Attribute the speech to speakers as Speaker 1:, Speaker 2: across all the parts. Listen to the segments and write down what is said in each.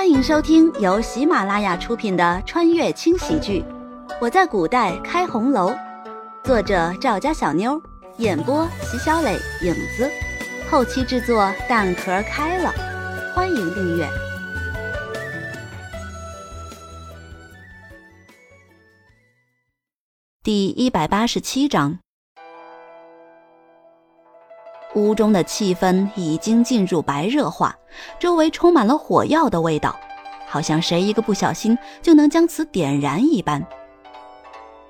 Speaker 1: 欢迎收听由喜马拉雅出品的穿越轻喜剧《我在古代开红楼》，作者赵家小妞，演播席小磊、影子，后期制作蛋壳开了。欢迎订阅第一百八十七章。屋中的气氛已经进入白热化，周围充满了火药的味道，好像谁一个不小心就能将此点燃一般。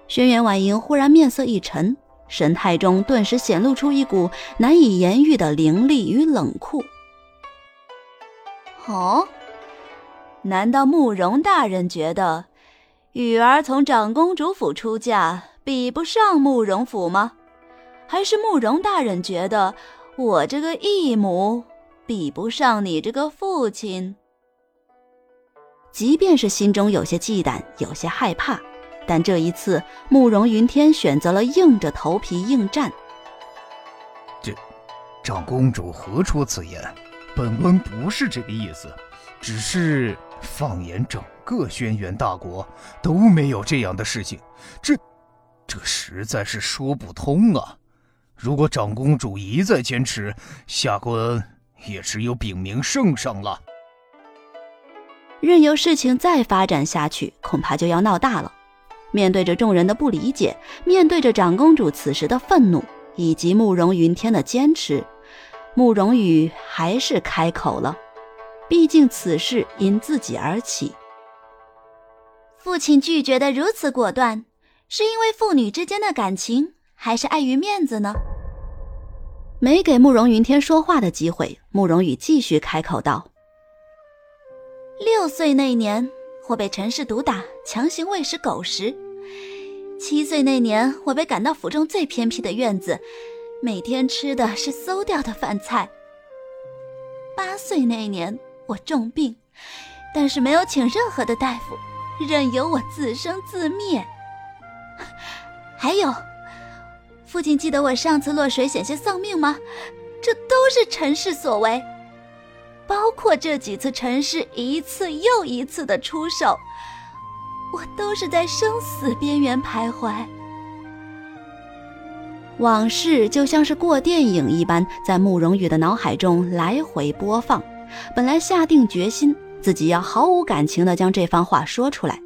Speaker 1: 轩辕婉莹忽然面色一沉，神态中顿时显露出一股难以言喻的凌厉与冷酷。哦，难道慕容大人觉得雨儿从长公主府出嫁比不上慕容府吗？还是慕容大人觉得我这个义母比不上你这个父亲？即便是心中有些忌惮，有些害怕，但这一次慕容云天选择了硬着头皮应战。
Speaker 2: 这，长公主何出此言？本官不是这个意思，只是放眼整个轩辕大国都没有这样的事情，这，这实在是说不通啊！如果长公主一再坚持，下官也只有禀明圣上了。
Speaker 1: 任由事情再发展下去，恐怕就要闹大了。面对着众人的不理解，面对着长公主此时的愤怒，以及慕容云天的坚持，慕容羽还是开口了。毕竟此事因自己而起，父亲拒绝的如此果断，是因为父女之间的感情，还是碍于面子呢？没给慕容云天说话的机会，慕容羽继续开口道：“六岁那年，我被陈氏毒打，强行喂食狗食；七岁那年，我被赶到府中最偏僻的院子，每天吃的是馊掉的饭菜；八岁那年，我重病，但是没有请任何的大夫，任由我自生自灭。还有。”父亲记得我上次落水险些丧命吗？这都是陈氏所为，包括这几次陈氏一次又一次的出手，我都是在生死边缘徘徊。往事就像是过电影一般，在慕容羽的脑海中来回播放。本来下定决心自己要毫无感情的将这番话说出来。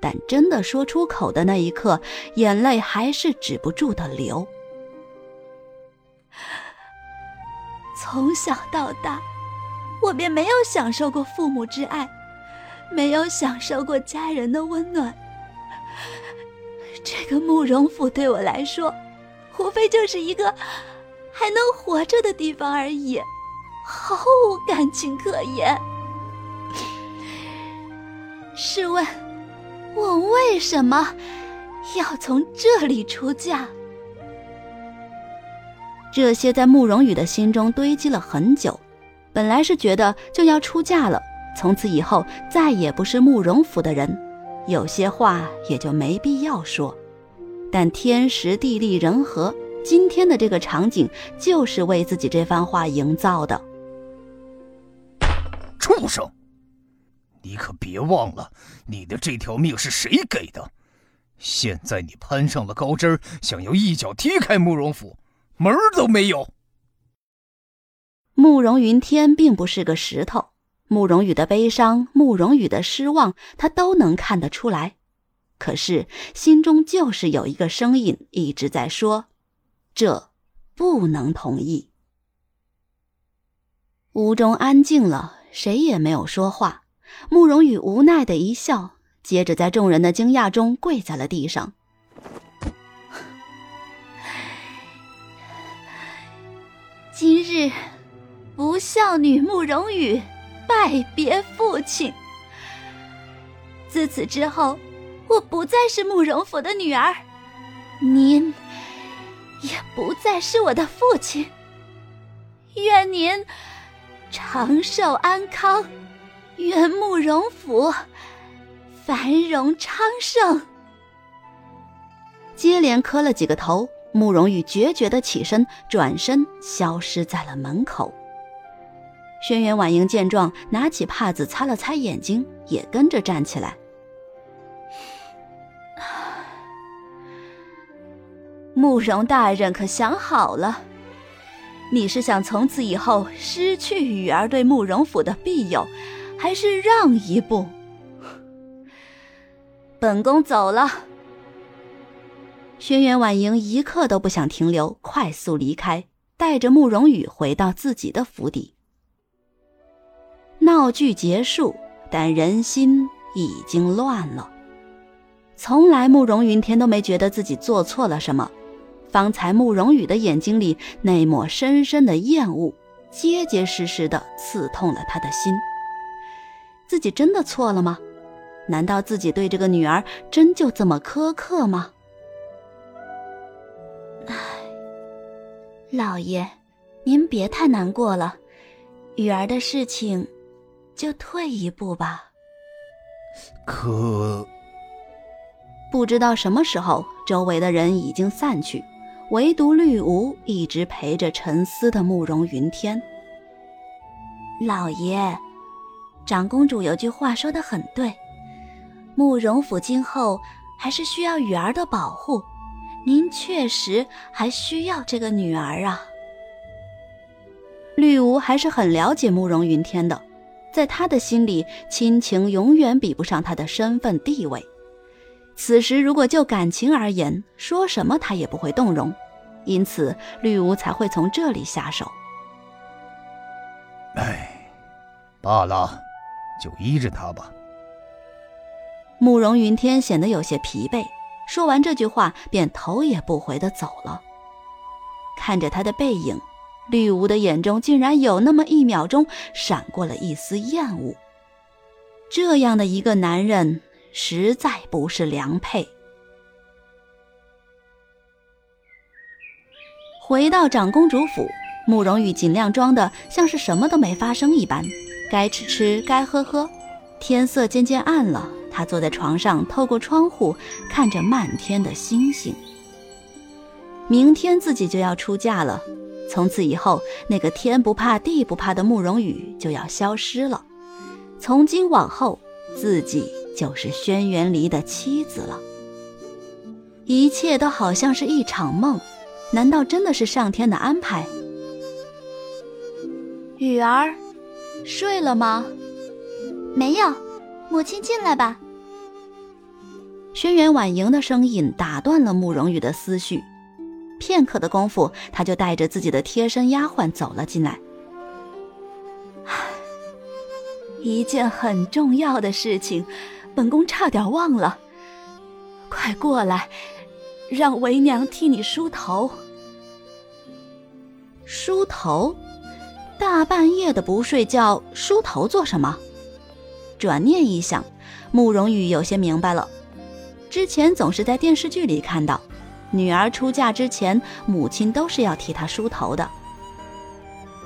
Speaker 1: 但真的说出口的那一刻，眼泪还是止不住的流。从小到大，我便没有享受过父母之爱，没有享受过家人的温暖。这个慕容府对我来说，无非就是一个还能活着的地方而已，毫无感情可言。试问？我为什么要从这里出嫁？这些在慕容羽的心中堆积了很久。本来是觉得就要出嫁了，从此以后再也不是慕容府的人，有些话也就没必要说。但天时地利人和，今天的这个场景就是为自己这番话营造的。
Speaker 2: 畜生！你可别忘了，你的这条命是谁给的？现在你攀上了高枝，想要一脚踢开慕容府，门儿都没有。
Speaker 1: 慕容云天并不是个石头，慕容羽的悲伤，慕容羽的失望，他都能看得出来。可是心中就是有一个声音一直在说：“这不能同意。”屋中安静了，谁也没有说话。慕容羽无奈的一笑，接着在众人的惊讶中跪在了地上。今日，不孝女慕容羽拜别父亲。自此之后，我不再是慕容府的女儿，您也不再是我的父亲。愿您长寿安康。愿慕容府繁荣昌盛。接连磕了几个头，慕容羽决绝的起身，转身消失在了门口。轩辕婉莹见状，拿起帕子擦了擦眼睛，也跟着站起来。慕容大人可想好了？你是想从此以后失去雨儿对慕容府的庇佑，还是让一步？本宫走了。轩辕婉莹一刻都不想停留，快速离开，带着慕容羽回到自己的府邸。闹剧结束，但人心已经乱了。从来慕容云天都没觉得自己做错了什么，方才慕容羽的眼睛里那抹深深的厌恶，结结实实的刺痛了他的心。自己真的错了吗？难道自己对这个女儿真就这么苛刻吗？唉，老爷，您别太难过了，雨儿的事情，就退一步吧。
Speaker 2: 可，
Speaker 1: 不知道什么时候，周围的人已经散去，唯独绿芜一直陪着沉思的慕容云天。老爷，长公主有句话说的很对，慕容府今后还是需要雨儿的保护。您确实还需要这个女儿啊！绿芜还是很了解慕容云天的，在他的心里，亲情永远比不上他的身份地位。此时如果就感情而言，说什么他也不会动容，因此绿芜才会从这里下手。
Speaker 2: 哎，罢了，就依着他吧。
Speaker 1: 慕容云天显得有些疲惫。说完这句话，便头也不回的走了。看着他的背影，绿芜的眼中竟然有那么一秒钟闪过了一丝厌恶。这样的一个男人，实在不是良配。回到长公主府，慕容羽尽量装的像是什么都没发生一般，该吃吃，该喝喝。天色渐渐暗了。他坐在床上，透过窗户看着漫天的星星。明天自己就要出嫁了，从此以后，那个天不怕地不怕的慕容羽就要消失了。从今往后，自己就是轩辕离的妻子了。一切都好像是一场梦，难道真的是上天的安排？雨儿，睡了吗？
Speaker 3: 没有，母亲进来吧。
Speaker 1: 轩辕婉莹的声音打断了慕容羽的思绪，片刻的功夫，他就带着自己的贴身丫鬟走了进来。一件很重要的事情，本宫差点忘了。快过来，让为娘替你梳头。梳头？大半夜的不睡觉，梳头做什么？转念一想，慕容羽有些明白了。之前总是在电视剧里看到，女儿出嫁之前，母亲都是要替她梳头的。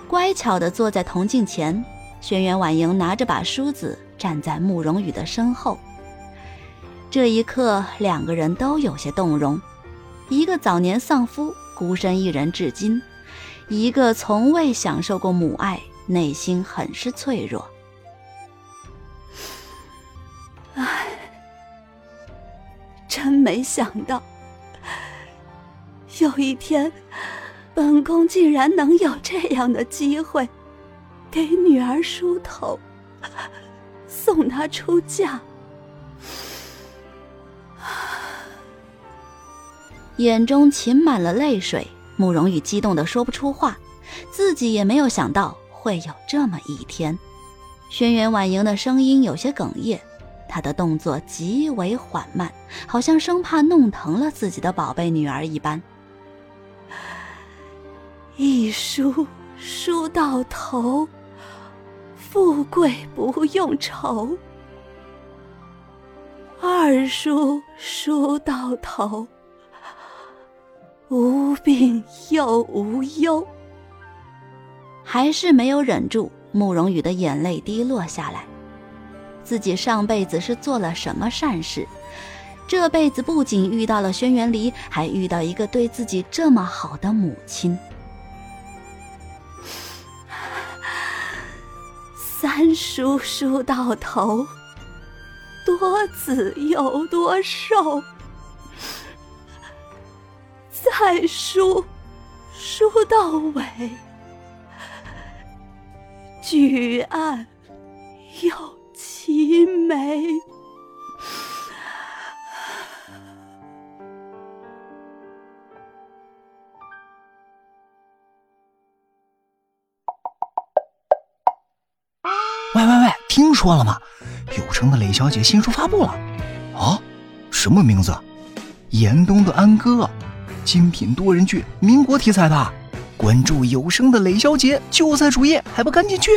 Speaker 1: 乖巧地坐在铜镜前，轩辕婉莹拿着把梳子站在慕容羽的身后。这一刻，两个人都有些动容。一个早年丧夫，孤身一人至今；一个从未享受过母爱，内心很是脆弱。唉真没想到，有一天，本宫竟然能有这样的机会，给女儿梳头，送她出嫁。眼中噙满了泪水，慕容羽激动的说不出话，自己也没有想到会有这么一天。轩辕婉莹的声音有些哽咽。她的动作极为缓慢，好像生怕弄疼了自己的宝贝女儿一般。一梳梳到头，富贵不用愁；二梳梳到头，无病又无忧。还是没有忍住，慕容羽的眼泪滴落下来。自己上辈子是做了什么善事？这辈子不仅遇到了轩辕离，还遇到一个对自己这么好的母亲。三叔叔到头，多子有多寿；太书书到尾，举案有其美。
Speaker 4: 喂喂喂，听说了吗？有声的雷小姐新书发布了。啊，什么名字？严冬的安歌，精品多人剧，民国题材的。关注有声的雷小姐就在主页，还不赶紧去！